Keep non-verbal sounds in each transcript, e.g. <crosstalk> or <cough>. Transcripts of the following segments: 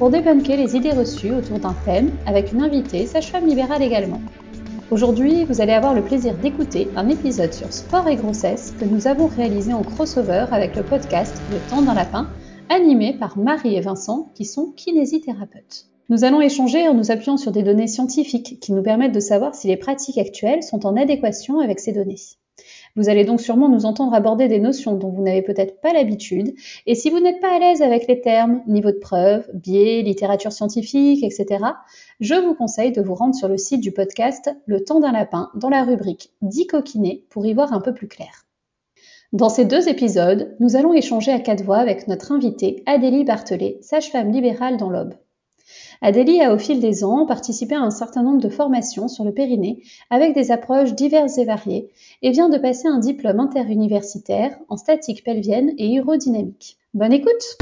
pour débunker les idées reçues autour d'un thème avec une invitée, sage-femme libérale également. Aujourd'hui, vous allez avoir le plaisir d'écouter un épisode sur sport et grossesse que nous avons réalisé en crossover avec le podcast Le temps d'un lapin, animé par Marie et Vincent qui sont kinésithérapeutes. Nous allons échanger en nous appuyant sur des données scientifiques qui nous permettent de savoir si les pratiques actuelles sont en adéquation avec ces données. Vous allez donc sûrement nous entendre aborder des notions dont vous n'avez peut-être pas l'habitude, et si vous n'êtes pas à l'aise avec les termes, niveau de preuve, biais, littérature scientifique, etc., je vous conseille de vous rendre sur le site du podcast Le temps d'un lapin dans la rubrique 10 coquinés pour y voir un peu plus clair. Dans ces deux épisodes, nous allons échanger à quatre voix avec notre invitée Adélie Barthelet, sage-femme libérale dans l'Aube. Adélie a au fil des ans participé à un certain nombre de formations sur le périnée avec des approches diverses et variées et vient de passer un diplôme interuniversitaire en statique pelvienne et urodynamique. Bonne écoute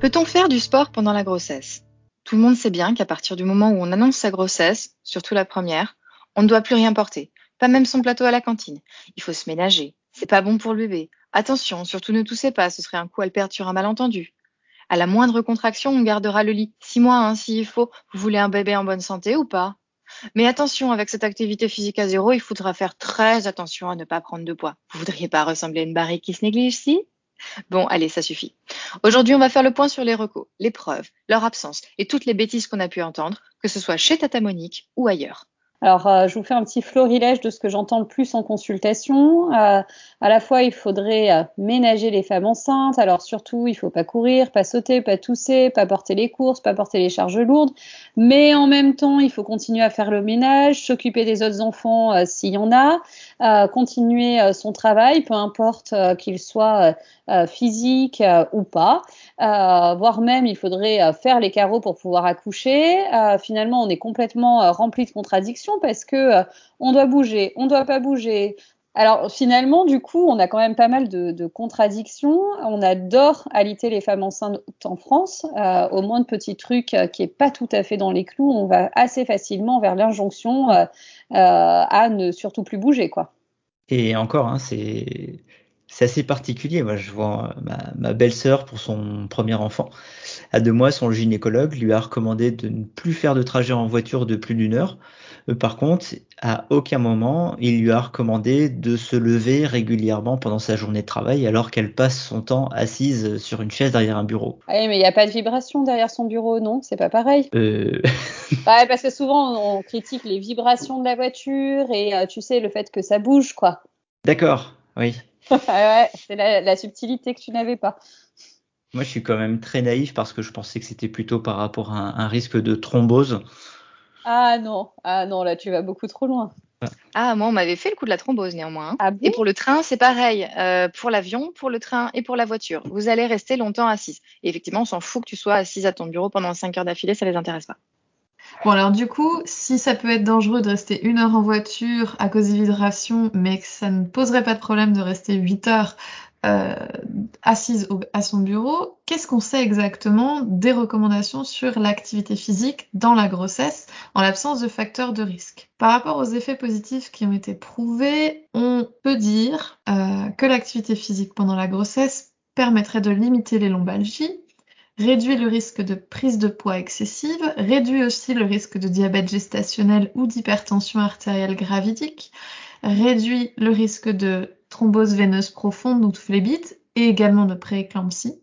Peut-on faire du sport pendant la grossesse? Tout le monde sait bien qu'à partir du moment où on annonce sa grossesse, surtout la première, on ne doit plus rien porter, pas même son plateau à la cantine. Il faut se ménager, c'est pas bon pour le bébé. Attention, surtout ne toussez pas, ce serait un coup à le perdre sur un malentendu. À la moindre contraction, on gardera le lit. Six mois, hein, s'il faut. Vous voulez un bébé en bonne santé ou pas? Mais attention, avec cette activité physique à zéro, il faudra faire très attention à ne pas prendre de poids. Vous voudriez pas ressembler à une barrique qui se néglige, si? Bon, allez, ça suffit. Aujourd'hui, on va faire le point sur les recos, les preuves, leur absence et toutes les bêtises qu'on a pu entendre, que ce soit chez Tata Monique ou ailleurs. Alors, euh, je vous fais un petit florilège de ce que j'entends le plus en consultation. Euh, à la fois, il faudrait euh, ménager les femmes enceintes. Alors, surtout, il faut pas courir, pas sauter, pas tousser, pas porter les courses, pas porter les charges lourdes. Mais en même temps, il faut continuer à faire le ménage, s'occuper des autres enfants s'il y en a, continuer son travail, peu importe qu'il soit physique ou pas. voire même, il faudrait faire les carreaux pour pouvoir accoucher. finalement, on est complètement rempli de contradictions parce que euh, on doit bouger, on doit pas bouger. Alors finalement, du coup, on a quand même pas mal de, contradictions. On adore aliter les femmes enceintes en France. Euh, au moins de petits trucs euh, qui est pas tout à fait dans les clous, on va assez facilement vers l'injonction à ne surtout plus bouger, quoi. Et encore, hein, c'est assez particulier. Moi, je vois ma, ma belle-sœur pour son premier enfant. À deux mois, son gynécologue lui a recommandé de ne plus faire de trajet en voiture de plus d'une heure euh, par contre, à aucun moment, il lui a recommandé de se lever régulièrement pendant sa journée de travail alors qu'elle passe son temps assise sur une chaise derrière un bureau. Ah oui, mais il n'y a pas de vibration derrière son bureau, non? C'est pas pareil euh... ouais, <laughs> parce que souvent, on critique les vibrations de la voiture et euh, tu sais, le fait que ça bouge, quoi. D'accord, oui. <laughs> ouais, c'est la, subtilité que tu n'avais pas. Moi, je suis quand même très naïf parce que je pensais que c'était plutôt par rapport à un risque de thrombose. Ah non, ah non, là tu vas beaucoup trop loin. Ah, moi, on m'avait fait le coup de la thrombose néanmoins. Ah et pour le train, c'est pareil. Euh, pour l'avion, pour le train et pour la voiture. Vous allez rester longtemps assise. Et effectivement, on s'en fout que tu sois assise à ton bureau pendant 5 heures d'affilée, ça les intéresse pas. Bon, alors du coup, si ça peut être dangereux de rester une heure en voiture à cause des vibrations, mais que ça ne poserait pas de problème de rester 8 heures euh, assise à son bureau, qu'est-ce qu'on sait exactement des recommandations sur l'activité physique dans la grossesse en l'absence de facteurs de risque? Par rapport aux effets positifs qui ont été prouvés, on peut dire euh, que l'activité physique pendant la grossesse permettrait de limiter les lombalgies, réduit le risque de prise de poids excessive, réduit aussi le risque de diabète gestationnel ou d'hypertension artérielle gravidique, réduit le risque de thrombose veineuse profonde, donc phlébite, et également de prééclampsie.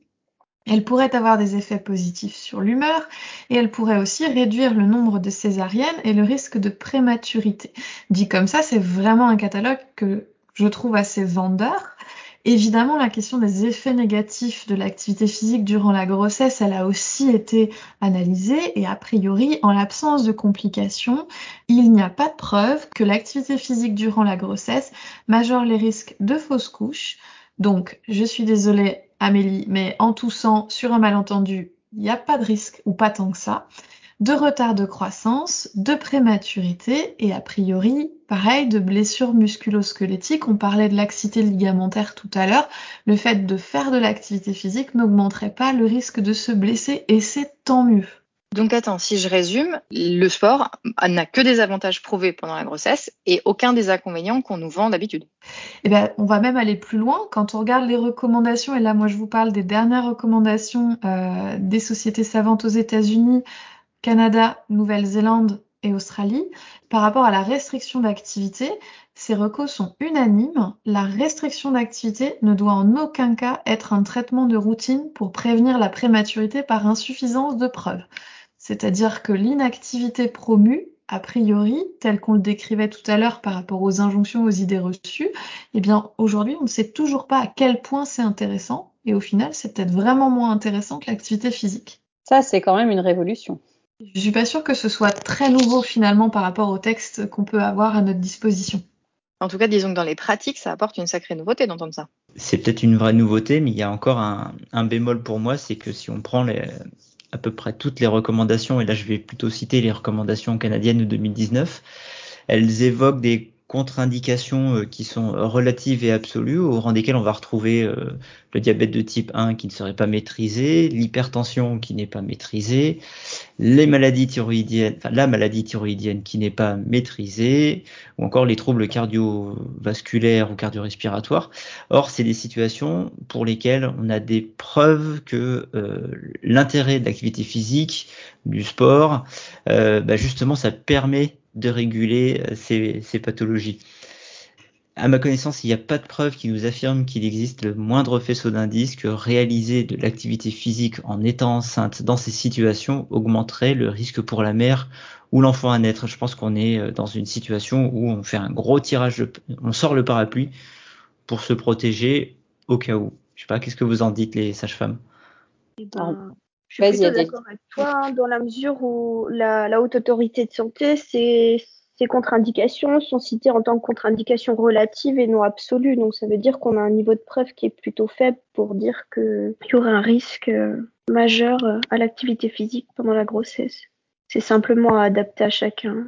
Elle pourrait avoir des effets positifs sur l'humeur et elle pourrait aussi réduire le nombre de césariennes et le risque de prématurité. Dit comme ça, c'est vraiment un catalogue que je trouve assez vendeur Évidemment, la question des effets négatifs de l'activité physique durant la grossesse, elle a aussi été analysée et a priori, en l'absence de complications, il n'y a pas de preuve que l'activité physique durant la grossesse majore les risques de fausse couche. Donc, je suis désolée, Amélie, mais en toussant sur un malentendu, il n'y a pas de risque ou pas tant que ça de retard de croissance, de prématurité et a priori, pareil, de blessures musculo-squelettiques. On parlait de laxité ligamentaire tout à l'heure. Le fait de faire de l'activité physique n'augmenterait pas le risque de se blesser et c'est tant mieux. Donc attends, si je résume, le sport n'a que des avantages prouvés pendant la grossesse et aucun des inconvénients qu'on nous vend d'habitude. Eh ben, on va même aller plus loin. Quand on regarde les recommandations, et là moi je vous parle des dernières recommandations euh, des sociétés savantes aux États-Unis Canada, Nouvelle-Zélande et Australie. Par rapport à la restriction d'activité, ces recos sont unanimes. La restriction d'activité ne doit en aucun cas être un traitement de routine pour prévenir la prématurité par insuffisance de preuves. C'est-à-dire que l'inactivité promue, a priori, telle qu'on le décrivait tout à l'heure par rapport aux injonctions, aux idées reçues, eh bien aujourd'hui on ne sait toujours pas à quel point c'est intéressant et au final c'est peut-être vraiment moins intéressant que l'activité physique. Ça c'est quand même une révolution. Je suis pas sûre que ce soit très nouveau finalement par rapport au texte qu'on peut avoir à notre disposition. En tout cas, disons que dans les pratiques, ça apporte une sacrée nouveauté d'entendre ça. C'est peut-être une vraie nouveauté, mais il y a encore un, bémol pour moi, c'est que si on prend à peu près toutes les recommandations, et là je vais plutôt citer les recommandations canadiennes de 2019, elles évoquent des contre-indications euh, qui sont relatives et absolues, au rang desquelles on va retrouver euh, le diabète de type 1 qui ne serait pas maîtrisé, l'hypertension qui n'est pas maîtrisée, les maladies thyroïdiennes, enfin la maladie thyroïdienne qui n'est pas maîtrisée, ou encore les troubles cardiovasculaires ou cardio-respiratoires. Or, c'est des situations pour lesquelles on a des preuves que euh, l'intérêt de l'activité physique, du sport, bah justement, ça permet de réguler euh, ces, pathologies. À ma connaissance, il n'y a pas de preuve qui nous affirme qu'il existe le moindre faisceau d'indice que réaliser de l'activité physique en étant enceinte dans ces situations augmenterait le risque pour la mère ou l'enfant à naître. Je pense qu'on est euh, dans une situation où on fait un gros tirage, on sort le parapluie pour se protéger au cas où. Je sais pas, qu'est-ce que vous en dites les sages-femmes? Eh ben, je suis d'accord avec toi, hein, dans la mesure où la, haute autorité de santé, ces, contre-indications sont citées en tant que contre-indications relatives et non absolues. Donc ça veut dire qu'on a un niveau de preuve qui est plutôt faible pour dire qu'il y aurait un risque euh, majeur euh, à l'activité physique pendant la grossesse. C'est simplement adapté à chacun.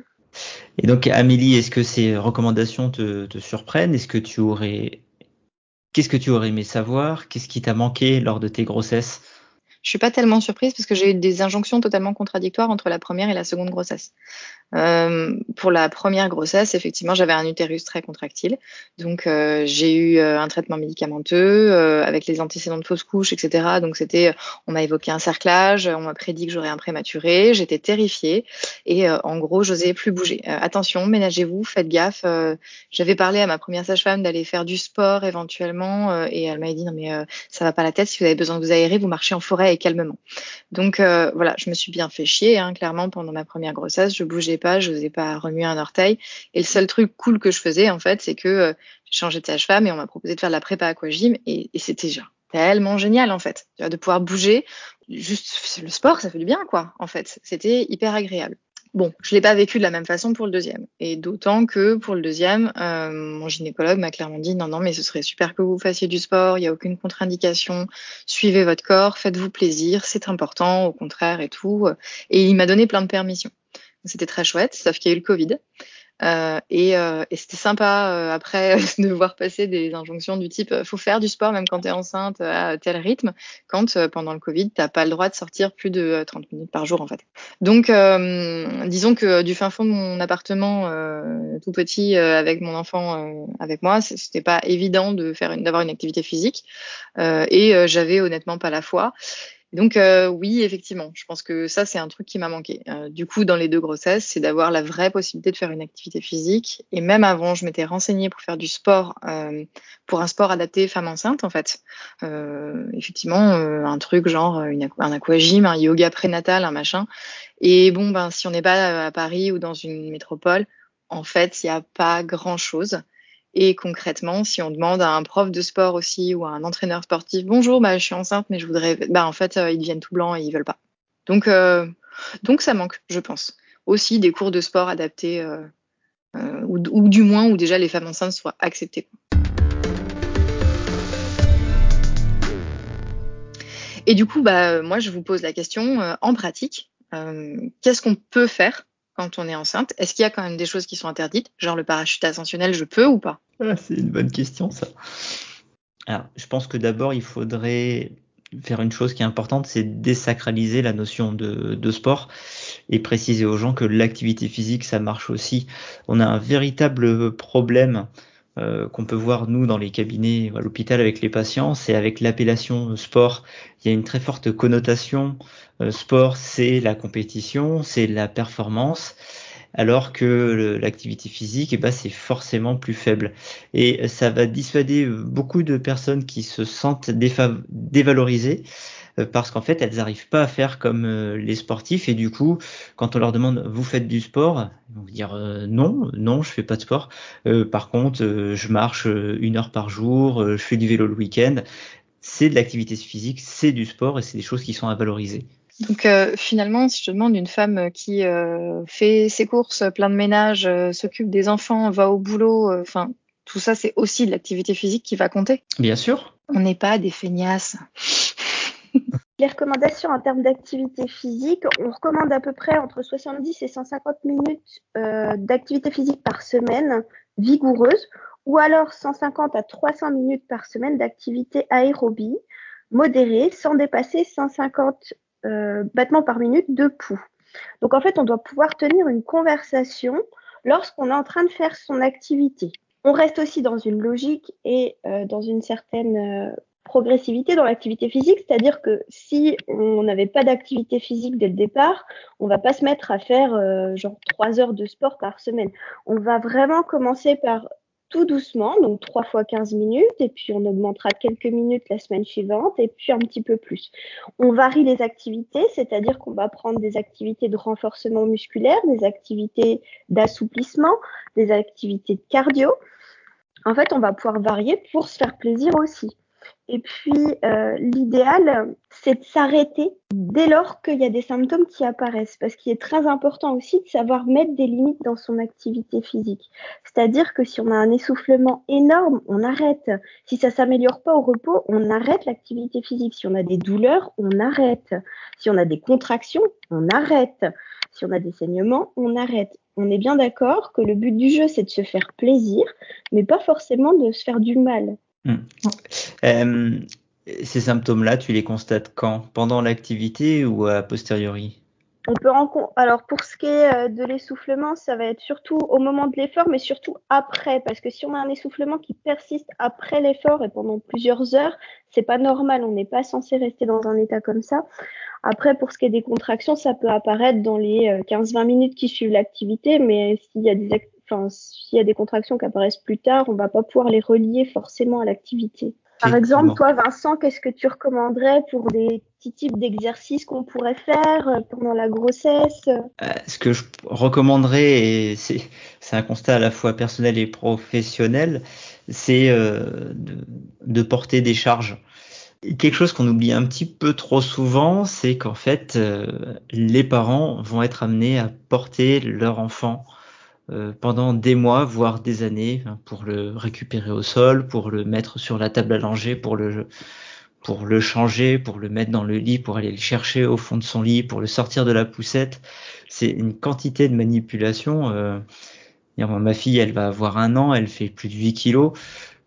Et donc Amélie, est-ce que ces recommandations te, te surprennent? Est-ce que tu aurais Qu'est-ce que tu aurais aimé savoir? Qu'est-ce qui t'a manqué lors de tes grossesses? Je suis pas tellement surprise parce que j'ai eu des injonctions totalement contradictoires entre la première et la seconde grossesse. Euh, pour la première grossesse, effectivement, j'avais un utérus très contractile, donc euh, j'ai eu euh, un traitement médicamenteux euh, avec les antécédents de fausse couche, etc. Donc c'était, on m'a évoqué un cerclage, on m'a prédit que j'aurais un prématuré, j'étais terrifiée et en gros, j'osais plus bouger. attention, ménagez-vous, faites gaffe. j'avais parlé à ma première sage-femme d'aller faire du sport éventuellement et elle m'a dit non mais ça va pas la tête. Si vous avez besoin de vous aérer, vous marchez en forêt calmement. Donc voilà, je me suis bien fait chier, hein, clairement, pendant ma première grossesse. Je bougeais pas, je n'osais pas remuer un orteil. Et le seul truc cool que je faisais, en fait, c'est que euh, j'ai changé de sage-femme et on m'a proposé de faire de la prépa aquagym et, et c'était genre tellement génial en fait de pouvoir bouger juste le sport ça fait du bien quoi en fait c'était hyper agréable Bon, je l'ai pas vécu de la même façon pour le deuxième. Et d'autant que pour le deuxième, euh, mon gynécologue m'a clairement dit non, non, mais ce serait super que vous fassiez du sport, il n'y a aucune contre-indication, suivez votre corps, faites-vous plaisir, c'est important, au contraire et tout. Et il m'a donné plein de permissions. C'était très chouette, sauf qu'il y a eu le Covid. Euh, et, euh, et c'était sympa euh, après <laughs> de voir passer des injonctions du type faut faire du sport même quand tu es enceinte à tel rythme, quand pendant le Covid, t'as pas le droit de sortir plus de 30 minutes par jour en fait. Donc disons que du fin fond de mon appartement tout petit avec mon enfant avec moi, c'était pas évident de faire d'avoir une activité physique et j'avais honnêtement pas la foi. Donc euh, oui, effectivement, je pense que ça c'est un truc qui m'a manqué. Euh, du coup, dans les deux grossesses, c'est d'avoir la vraie possibilité de faire une activité physique. Et même avant, je m'étais renseignée pour faire du sport, euh, pour un sport adapté femme enceinte en fait. effectivement, un truc genre une, un aquagym, un yoga prénatal, un machin. Et bon, ben si on n'est pas à Paris ou dans une métropole, en fait, il n'y a pas grand chose. Et concrètement, si on demande à un prof de sport aussi ou à un entraîneur sportif, bonjour, bah, je suis enceinte, mais je voudrais, bah, en fait, euh, ils deviennent tout blancs et ils veulent pas. Donc, euh, donc ça manque, je pense. Aussi des cours de sport adaptés, euh, ou, ou, du moins où déjà les femmes enceintes soient acceptées. Et du coup, bah, moi, je vous pose la question en pratique, qu'est-ce qu'on peut faire quand on est enceinte? Est-ce qu'il y a quand même des choses qui sont interdites? Genre le parachute ascensionnel, je peux ou pas? Ah, C'est une bonne question, ça. Alors, je pense que d'abord, il faudrait faire une chose qui est importante, c'est désacraliser la notion de, de, sport et préciser aux gens que l'activité physique, ça marche aussi. On a un véritable problème euh, qu'on peut voir nous dans les cabinets à l'hôpital avec les patients, c'est avec l'appellation sport. Il y a une très forte connotation. Euh, sport, c'est la compétition, c'est la performance alors que l'activité physique, eh ben, c'est forcément plus faible. Et ça va dissuader beaucoup de personnes qui se sentent dévalorisées euh, parce qu'en fait, elles n'arrivent pas à faire comme euh, les sportifs. Et du coup, quand on leur demande, vous faites du sport? Ils vont dire, euh, non, non, je fais pas de sport. par contre, je marche une heure par jour, je fais du vélo le week-end. C'est de l'activité physique, c'est du sport et c'est des choses qui sont à valoriser. Donc finalement, si je te demande une femme qui fait ses courses, plein de ménage, s'occupe des enfants, va au boulot, enfin tout ça, c'est aussi de l'activité physique qui va compter. Bien sûr. On n'est pas des feignasses. <laughs> Les recommandations en termes d'activité physique, on recommande à peu près entre 70 et 150 minutes euh, d'activité physique par semaine vigoureuse, ou alors 150 à 300 minutes par semaine d'activité aérobie modérée, sans dépasser 150 euh, battements par minute de pouls. Donc en fait, on doit pouvoir tenir une conversation lorsqu'on est en train de faire son activité. On reste aussi dans une logique et euh, dans une certaine progressivité dans l'activité physique, c'est-à-dire que si on n'avait pas d'activité physique dès le départ, on va pas se mettre à faire euh, genre trois heures de sport par semaine. On va vraiment commencer par tout doucement, donc trois fois 15 minutes, et puis on augmentera quelques minutes la semaine suivante, et puis un petit peu plus. On varie les activités, c'est-à-dire qu'on va prendre des activités de renforcement musculaire, des activités d'assouplissement, des activités de cardio. En fait, on va pouvoir varier pour se faire plaisir aussi. Et puis, euh, l'idéal, c'est de s'arrêter dès lors qu'il y a des symptômes qui apparaissent, parce qu'il est très important aussi de savoir mettre des limites dans son activité physique. C'est-à-dire que si on a un essoufflement énorme, on arrête. Si ça s'améliore pas au repos, on arrête l'activité physique. Si on a des douleurs, on arrête. Si on a des contractions, on arrête. Si on a des saignements, on arrête. On est bien d'accord que le but du jeu, c'est de se faire plaisir, mais pas forcément de se faire du mal. Hmm. Euh, ces symptômes-là, tu les constates quand? Pendant l'activité ou a posteriori? On peut Alors pour ce qui est euh, de l'essoufflement, ça va être surtout au moment de l'effort, mais surtout après, parce que si on a un essoufflement qui persiste après l'effort et pendant plusieurs heures, c'est pas normal. On n'est pas censé rester dans un état comme ça. Après, pour ce qui est des contractions, ça peut apparaître dans les 15-20 euh, minutes qui suivent l'activité, mais s'il y a des enfin, s'il y a des contractions qui apparaissent plus tard, on va pas pouvoir les relier forcément à l'activité. Par exemple, toi, Vincent, qu'est-ce que tu recommanderais pour des petits types d'exercices qu'on pourrait faire euh, pendant la grossesse? Euh, Ce que je recommanderais, et c'est un constat à la fois personnel et professionnel, c'est euh, de, de, porter des charges. Quelque chose qu'on oublie un petit peu trop souvent, c'est qu'en fait, les parents vont être amenés à porter leur enfant pendant des mois, voire des années, hein, pour le récupérer au sol, pour le mettre sur la table à langer, pour le pour le changer, pour le mettre dans le lit, pour aller le chercher au fond de son lit, pour le sortir de la poussette. C'est une quantité de manipulation. Euh, ma fille, elle va avoir un an, elle fait plus de 8 kilos.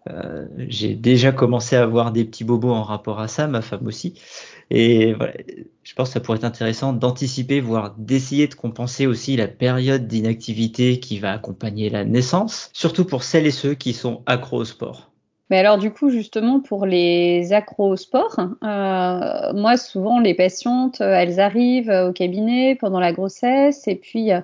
Euh, j'ai déjà commencé à avoir des petits bobos en rapport à ça, ma femme aussi. Et voilà, je pense que ça pourrait être intéressant d'anticiper, voire d'essayer de compenser aussi la période d'inactivité qui va accompagner la naissance, surtout pour celles et ceux qui sont accros au sport. Mais alors du coup, justement, pour les accros au sport, euh, moi, souvent, les patientes, elles arrivent au cabinet pendant la grossesse et puis euh,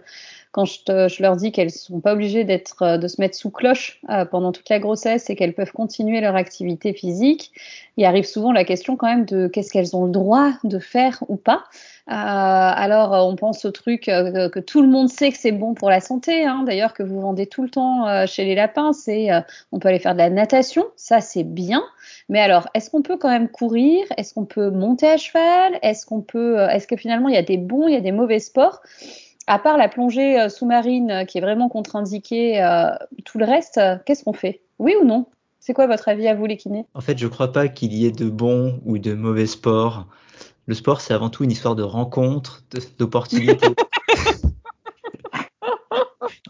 quand je, leur dis qu'elles sont pas obligées d'être, euh, de se mettre sous cloche euh, pendant toute la grossesse et qu'elles peuvent continuer leur activité physique, il arrive souvent la question quand même de qu'est-ce qu'elles ont le droit de faire ou pas. Euh, alors, on pense au truc que tout le monde sait que c'est bon pour la santé, hein, d'ailleurs que vous vendez tout le temps chez les lapins, c'est on peut aller faire de la natation, ça c'est bien. Mais alors, est-ce qu'on peut quand même courir? Est-ce qu'on peut monter à cheval? Est-ce qu'on peut Est-ce que finalement il y a des bons, il y a des mauvais sports? À part la plongée euh, sous-marine euh, qui est vraiment contre-indiquée, euh, tout le reste, qu'est-ce qu'on fait? Oui ou non? C'est quoi votre avis à vous les kinés? En fait, je crois pas qu'il y ait de bons ou de mauvais sports. Le sport, c'est avant tout une histoire de rencontres, d'opportunités. <laughs>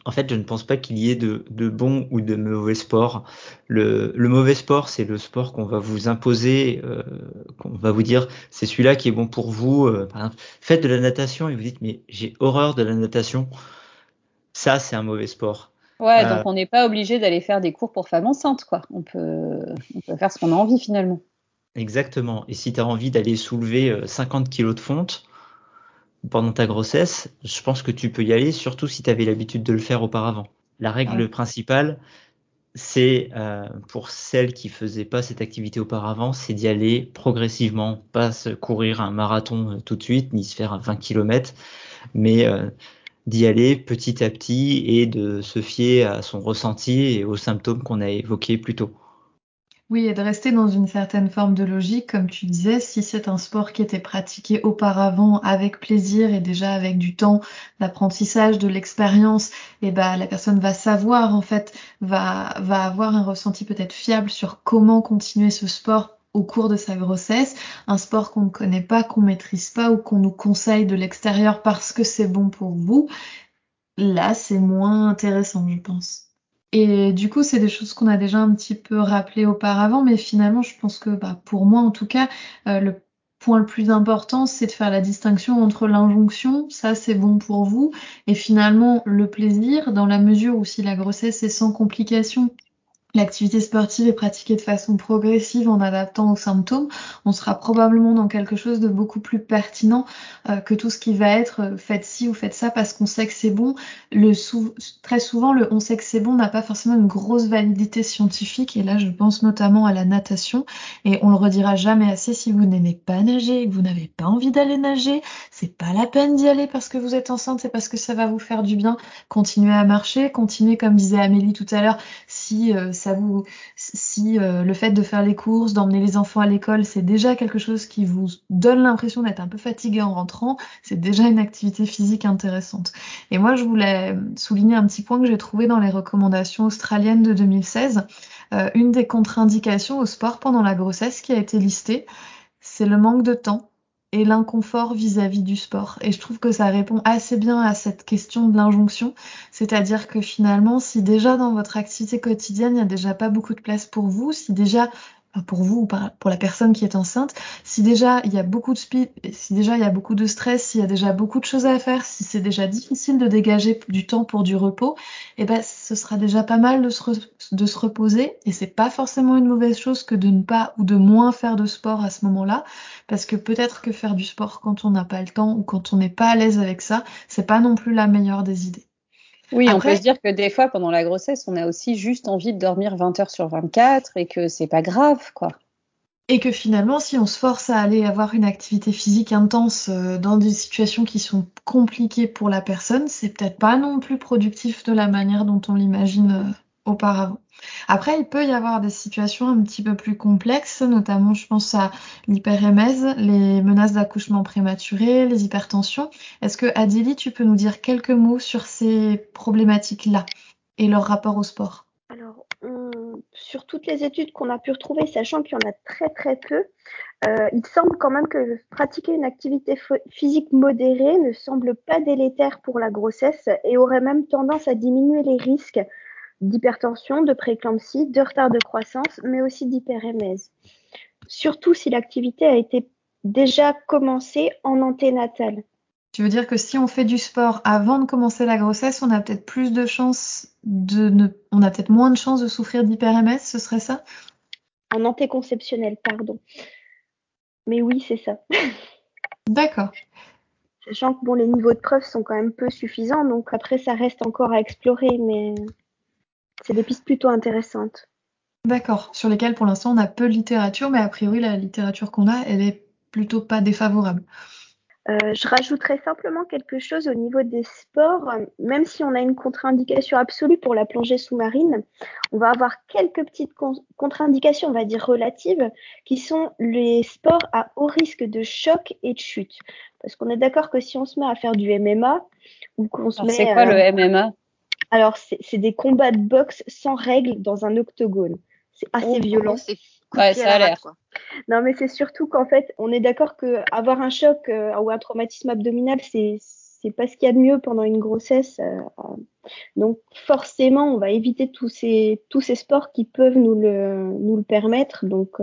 en fait, je ne pense pas qu'il y ait de, bons ou de mauvais sports. Le, mauvais sport, c'est le sport qu'on va vous imposer, euh, qu'on va vous dire, c'est celui-là qui est bon pour vous. Euh, par exemple, faites de la natation et vous dites, mais j'ai horreur de la natation. Ça, c'est un mauvais sport. Ouais, donc euh, on n'est pas obligé d'aller faire des cours pour femmes enceintes, quoi. On peut, on peut faire ce qu'on a envie finalement. Exactement. Et si tu as envie d'aller soulever 50 kilos de fonte, pendant ta grossesse, je pense que tu peux y aller, surtout si tu avais l'habitude de le faire auparavant. La règle principale, c'est euh, pour celles qui faisaient pas cette activité auparavant, c'est d'y aller progressivement, pas se courir un marathon euh, tout de suite, ni se faire 20 km, mais euh, d'y aller petit à petit et de se fier à son ressenti et aux symptômes qu'on a évoqués plus tôt. Oui, et de rester dans une certaine forme de logique, comme tu disais, si c'est un sport qui était pratiqué auparavant avec plaisir et déjà avec du temps d'apprentissage, de l'expérience, et eh ben la personne va savoir en fait, va va avoir un ressenti peut-être fiable sur comment continuer ce sport au cours de sa grossesse, un sport qu'on ne connaît pas, qu'on maîtrise pas ou qu'on nous conseille de l'extérieur parce que c'est bon pour vous. Là, c'est moins intéressant, je pense. Et du coup, c'est des choses qu'on a déjà un petit peu rappelées auparavant, mais finalement, je pense que bah, pour moi, en tout cas, euh, le point le plus important, c'est de faire la distinction entre l'injonction, ça c'est bon pour vous, et finalement le plaisir, dans la mesure où si la grossesse est sans complications l'activité sportive est pratiquée de façon progressive en adaptant aux symptômes, on sera probablement dans quelque chose de beaucoup plus pertinent euh, que tout ce qui va être euh, faites ci ou faites ça parce qu'on sait que c'est bon. Très souvent, le on sait que c'est bon n'a pas forcément une grosse validité scientifique et là, je pense notamment à la natation et on le redira jamais assez si vous n'aimez pas nager que vous n'avez pas envie d'aller nager, c'est pas la peine d'y aller parce que vous êtes enceinte, c'est parce que ça va vous faire du bien. Continuez à marcher, continuez comme disait Amélie tout à l'heure, si euh, si euh, le fait de faire les courses, d'emmener les enfants à l'école, c'est déjà quelque chose qui vous donne l'impression d'être un peu fatigué en rentrant, c'est déjà une activité physique intéressante. Et moi, je voulais souligner un petit point que j'ai trouvé dans les recommandations australiennes de 2016. Euh, une des contre-indications au sport pendant la grossesse qui a été listée, c'est le manque de temps et l'inconfort vis-à-vis du sport. Et je trouve que ça répond assez bien à cette question de l'injonction. C'est-à-dire que finalement, si déjà dans votre activité quotidienne, il n'y a déjà pas beaucoup de place pour vous, si déjà pour vous ou pour la personne qui est enceinte, si déjà il y a beaucoup de speed, si déjà il y a beaucoup de stress, s'il y a déjà beaucoup de choses à faire, si c'est déjà difficile de dégager du temps pour du repos, eh ben ce sera déjà pas mal de se, de se reposer. Et c'est pas forcément une mauvaise chose que de ne pas ou de moins faire de sport à ce moment-là. Parce que peut-être que faire du sport quand on n'a pas le temps ou quand on n'est pas à l'aise avec ça, c'est pas non plus la meilleure des idées. Oui, on peut se dire que des fois, pendant la grossesse, on a aussi juste envie de dormir 20 heures sur 24 et que c'est pas grave, quoi. Et que finalement, si on se force à aller avoir une activité physique intense euh, dans des situations qui sont compliquées pour la personne, c'est peut-être pas non plus productif de la manière dont on l'imagine euh, auparavant. Après, il peut y avoir des situations un petit peu plus complexes, notamment je pense à l'hyperémèse, les menaces d'accouchement prématuré, les hypertensions. Est-ce que Adélie, tu peux nous dire quelques mots sur ces problématiques-là et leur rapport au sport? Alors, sur toutes les études qu'on a pu retrouver, sachant qu'il y en a très très peu, euh, il semble quand même que pratiquer une activité physique modérée ne semble pas délétère pour la grossesse et aurait même tendance à diminuer les risques d'hypertension, de préclampsie, de retard de croissance, mais aussi d'hyperémèse. Surtout si l'activité a été déjà commencée en anténatale. Tu veux dire que si on fait du sport avant de commencer la grossesse, on a peut-être plus de chances de ne... on a peut-être moins de chances de souffrir d'hyperémèse, ce serait ça? En antéconceptionnel, pardon. Mais oui, c'est ça. <laughs> D'accord. Sachant que bon, les niveaux de preuves sont quand même peu suffisants, donc après ça reste encore à explorer, mais c'est des pistes plutôt intéressantes. D'accord, sur lesquelles pour l'instant on a peu de littérature, mais a priori la littérature qu'on a, elle est plutôt pas défavorable. Euh, je rajouterais simplement quelque chose au niveau des sports. Même si on a une contre-indication absolue pour la plongée sous-marine, on va avoir quelques petites contre-indications, on va dire relatives, qui sont les sports à haut risque de choc et de chute. Parce qu'on est d'accord que si on se met à faire du MMA ou qu'on se met. C'est quoi le MMA alors, c'est des combats de boxe sans règles dans un octogone. C'est assez oh, violent. Ouais, ça a l'air. Non, mais c'est surtout qu'en fait, on est d'accord que avoir un choc euh, ou un traumatisme abdominal, c'est c'est pas ce qu'il y a de mieux pendant une grossesse. Euh, euh. Donc forcément, on va éviter tous ces tous ces sports qui peuvent nous le nous le permettre. Donc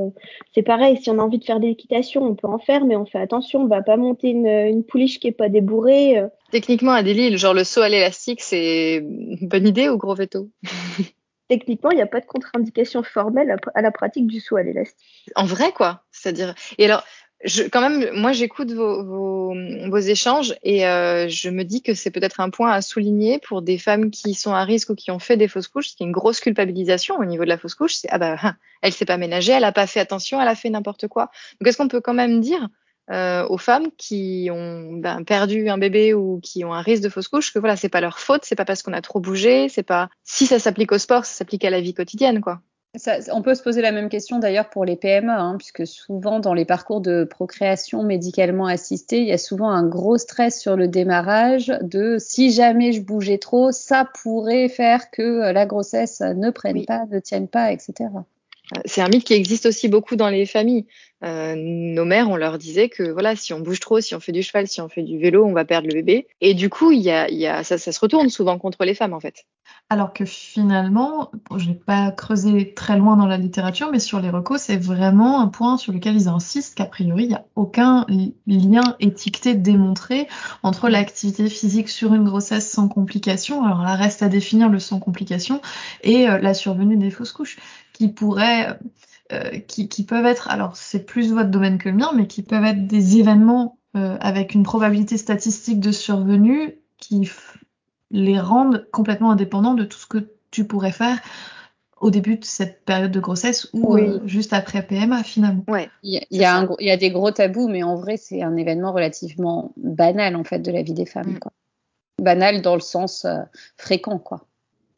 c'est pareil, si on a envie de faire de l'équitation, on peut en faire, mais on fait attention, on va pas monter une, une pouliche qui est pas débourrée. Techniquement, Adélie, genre le saut à l'élastique, c'est une bonne idée ou gros veto? <laughs> Techniquement, il n'y a pas de contre-indication formelle à la pratique du saut à l'élastique. En vrai, quoi. C'est-à-dire. Et alors, je, quand même, moi, j'écoute vos, vos, vos, échanges et euh, je me dis que c'est peut-être un point à souligner pour des femmes qui sont à risque ou qui ont fait des fausses couches. C'est une grosse culpabilisation au niveau de la fausse couche. C'est ah bah, hein, elle s'est pas ménagée, elle a pas fait attention, elle a fait n'importe quoi. Donc, est-ce qu'on peut quand même dire euh, aux femmes qui ont ben, perdu un bébé ou qui ont un risque de fausse couche que voilà c'est pas leur faute c'est pas parce qu'on a trop bougé c'est pas si ça s'applique au sport ça s'applique à la vie quotidienne quoi ça, on peut se poser la même question d'ailleurs pour les PME, hein, puisque souvent dans les parcours de procréation médicalement assistée, il y a souvent un gros stress sur le démarrage de si jamais je bougeais trop, ça pourrait faire que la grossesse ne prenne pas, ne tienne pas, etc. C'est un mythe qui existe aussi beaucoup dans les familles. Euh, nos mères, on leur disait que voilà, si on bouge trop, si on fait du cheval, si on fait du vélo, on va perdre le bébé. Et du coup, il y a, y a, ça, ça, se retourne souvent contre les femmes en fait. Alors que finalement, je n'ai pas creusé très loin dans la littérature, mais sur les recos, c'est vraiment un point sur lequel ils insistent qu'a priori, il n'y a aucun lien étiqueté démontré entre l'activité physique sur une grossesse sans complications, alors là reste à définir le sans complications, et euh, la survenue des fausses couches qui pourraient, euh, qui, qui, peuvent être, alors c'est plus votre domaine que le mien, mais qui peuvent être des événements euh, avec une probabilité statistique de survenue qui les rendent complètement indépendants de tout ce que tu pourrais faire au début de cette période de grossesse ou euh, juste après PMA finalement. Ouais. Il y, y, a il y, a des gros tabous, mais en vrai c'est un événement relativement banal en fait de la vie des femmes. Mm. Quoi. Banal dans le sens fréquent quoi.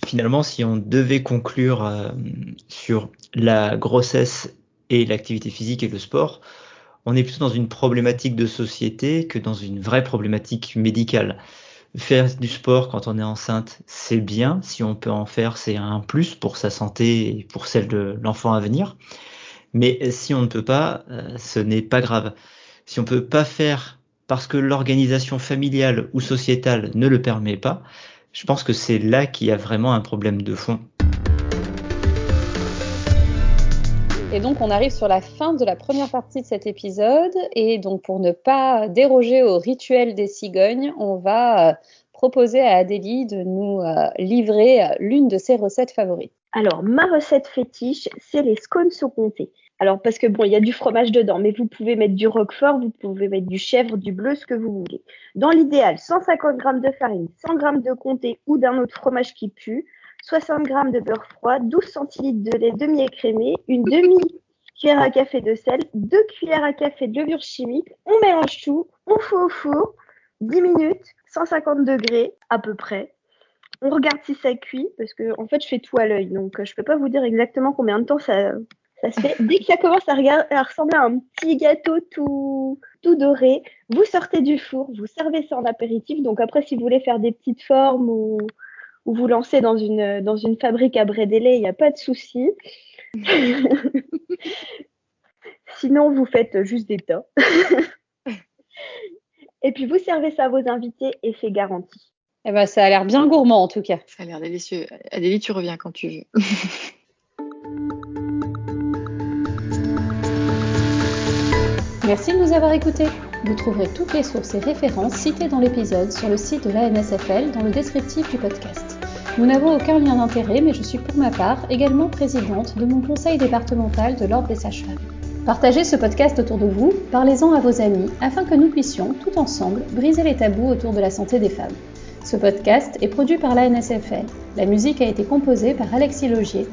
Finalement, si on devait conclure euh, sur la grossesse et l'activité physique et le sport, on est plutôt dans une problématique de société que dans une vraie problématique médicale. Faire du sport quand on est enceinte, c'est bien. Si on peut en faire, c'est un plus pour sa santé et pour celle de l'enfant à venir. Mais si on ne peut pas, euh, ce n'est pas grave. Si on peut pas faire parce que l'organisation familiale ou sociétale ne le permet pas, je pense que c'est là qu'il y a vraiment un problème de fond. Et donc on arrive sur la fin de la première partie de cet épisode et donc pour ne pas déroger au rituel des cigognes, on va euh, proposer à Adélie de nous euh, livrer euh, l'une de ses recettes favorites. Alors ma recette fétiche, c'est les scones au comté. Alors, parce que bon, il y a du fromage dedans, mais vous pouvez mettre du roquefort, vous pouvez mettre du chèvre, du bleu, ce que vous voulez. Dans l'idéal, 150 g de farine, 100 g de comté ou d'un autre fromage qui pue, 60 g de beurre froid, 12 centilitres de lait demi-écrémé, une demi-cuillère à café de sel, 2 cuillères à café de levure chimique. On mélange tout, on fout au four, 10 minutes, 150 degrés à peu près. On regarde si ça cuit, parce que en fait, je fais tout à l'œil, donc je peux pas vous dire exactement combien de temps ça, Dès que ça commence à, ressembler à un petit gâteau tout, tout doré, vous sortez du four, vous servez ça en apéritif. Donc après, si vous voulez faire des petites formes ou, ou vous lancer dans une, dans une fabrique à brédélé, il n'y a pas de souci. <laughs> Sinon, vous faites juste des tas. <laughs> et puis vous servez ça à vos invités et c'est garanti. Eh ben, ça a l'air bien gourmand en tout cas. Ça a l'air délicieux. Adélie, tu reviens quand tu veux. <laughs> Merci de nous avoir écoutés. Vous trouverez toutes les sources et références citées dans l'épisode sur le site de l'ANSFL dans le descriptif du podcast. Nous n'avons aucun lien d'intérêt, mais je suis pour ma part également présidente de mon conseil départemental de l'Ordre des sages-femmes. Partagez ce podcast autour de vous, parlez-en à vos amis, afin que nous puissions, tout ensemble, briser les tabous autour de la santé des femmes. Ce podcast est produit par l'ANSFL. La musique a été composée par Alexis Logier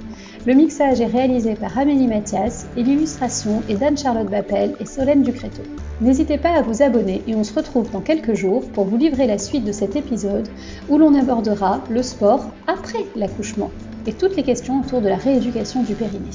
le mixage est réalisé par Amélie Mathias et l'illustration est d'Anne-Charlotte Bappel et Solène Ducréto. N'hésitez pas à vous abonner et on se retrouve dans quelques jours pour vous livrer la suite de cet épisode où l'on abordera le sport après l'accouchement et toutes les questions autour de la rééducation du périnée.